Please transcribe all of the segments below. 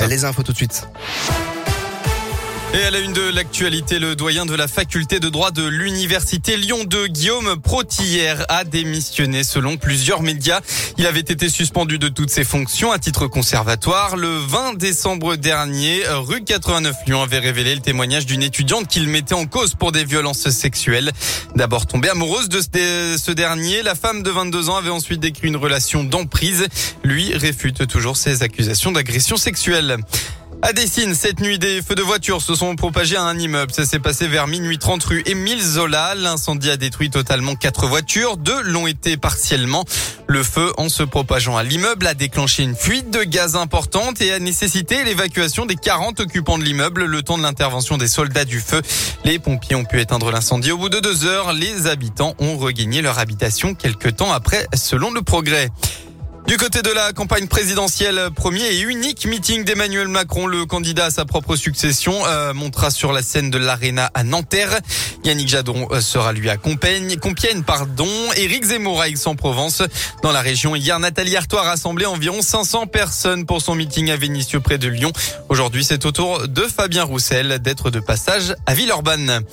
Les infos tout de suite. Et à la une de l'actualité, le doyen de la faculté de droit de l'université Lyon 2, Guillaume Protillère, a démissionné selon plusieurs médias. Il avait été suspendu de toutes ses fonctions à titre conservatoire. Le 20 décembre dernier, rue 89 Lyon avait révélé le témoignage d'une étudiante qu'il mettait en cause pour des violences sexuelles. D'abord tombée amoureuse de ce dernier, la femme de 22 ans avait ensuite décrit une relation d'emprise. Lui réfute toujours ses accusations d'agression sexuelle. À Dessine, cette nuit, des feux de voiture se sont propagés à un immeuble. Ça s'est passé vers minuit 30 rue Émile Zola. L'incendie a détruit totalement quatre voitures. Deux l'ont été partiellement. Le feu, en se propageant à l'immeuble, a déclenché une fuite de gaz importante et a nécessité l'évacuation des 40 occupants de l'immeuble le temps de l'intervention des soldats du feu. Les pompiers ont pu éteindre l'incendie. Au bout de deux heures, les habitants ont regagné leur habitation quelques temps après, selon le progrès. Du côté de la campagne présidentielle, premier et unique meeting d'Emmanuel Macron, le candidat à sa propre succession, euh, montera sur la scène de l'Arena à Nanterre. Yannick Jadon euh, sera lui à Compiègne, Compiègne pardon. Éric Zemmour à Aix-en-Provence. Dans la région, hier, Nathalie Artois a rassemblé environ 500 personnes pour son meeting à Vénissieux près de Lyon. Aujourd'hui, c'est au tour de Fabien Roussel d'être de passage à Villeurbanne.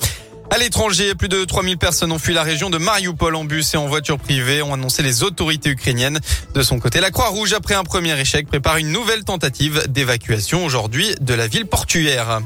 À l'étranger, plus de 3000 personnes ont fui la région de Mariupol en bus et en voiture privée, ont annoncé les autorités ukrainiennes. De son côté, la Croix-Rouge, après un premier échec, prépare une nouvelle tentative d'évacuation aujourd'hui de la ville portuaire.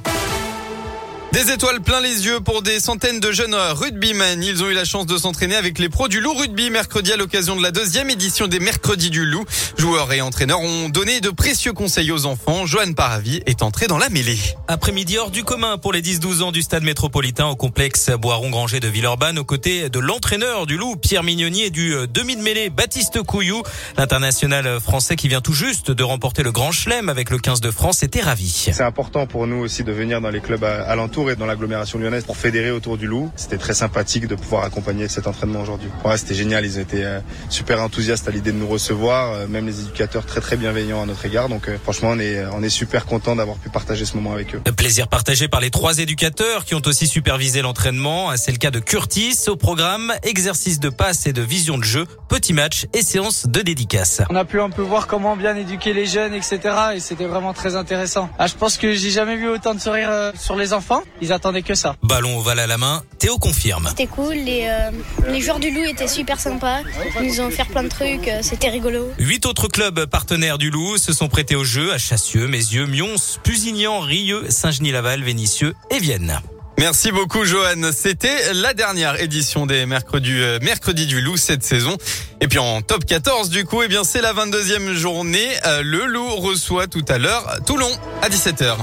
Des étoiles plein les yeux pour des centaines de jeunes rugbymen. Ils ont eu la chance de s'entraîner avec les pros du Loup Rugby mercredi à l'occasion de la deuxième édition des Mercredis du Loup. Joueurs et entraîneurs ont donné de précieux conseils aux enfants. Joanne Paravi est entrée dans la mêlée. Après-midi hors du commun pour les 10-12 ans du stade métropolitain au complexe Boiron-Granger de Villeurbanne aux côtés de l'entraîneur du Loup, Pierre Mignoni et du demi-de-mêlée Baptiste Couillou. L'international français qui vient tout juste de remporter le Grand Chelem avec le 15 de France était ravi. C'est important pour nous aussi de venir dans les clubs alentours et dans l'agglomération lyonnaise pour fédérer autour du loup. C'était très sympathique de pouvoir accompagner cet entraînement aujourd'hui. Ouais, c'était génial. Ils étaient euh, super enthousiastes à l'idée de nous recevoir, euh, même les éducateurs très très bienveillants à notre égard. Donc euh, franchement, on est on est super content d'avoir pu partager ce moment avec eux. Plaisir partagé par les trois éducateurs qui ont aussi supervisé l'entraînement. C'est le cas de Curtis au programme exercice de passe et de vision de jeu, petit match et séance de dédicace. On a pu un peu voir comment bien éduquer les jeunes, etc. Et c'était vraiment très intéressant. Ah, je pense que j'ai jamais vu autant de sourires sur les enfants. Ils attendaient que ça. Ballon ovale à la main, Théo confirme. C'était cool, les, euh, les joueurs du Loup étaient super sympas. Ils nous ont fait plein de trucs, euh, c'était rigolo. Huit autres clubs partenaires du Loup se sont prêtés au jeu à Chassieux, Mézieux, Mions, Pusignan, Rieux, Saint-Genis-Laval, Vénissieux et Vienne. Merci beaucoup Johan. C'était la dernière édition des mercredis, euh, mercredis du Loup cette saison. Et puis en top 14 du coup, eh bien c'est la 22e journée. Euh, le Loup reçoit tout à l'heure Toulon à 17h.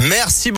Merci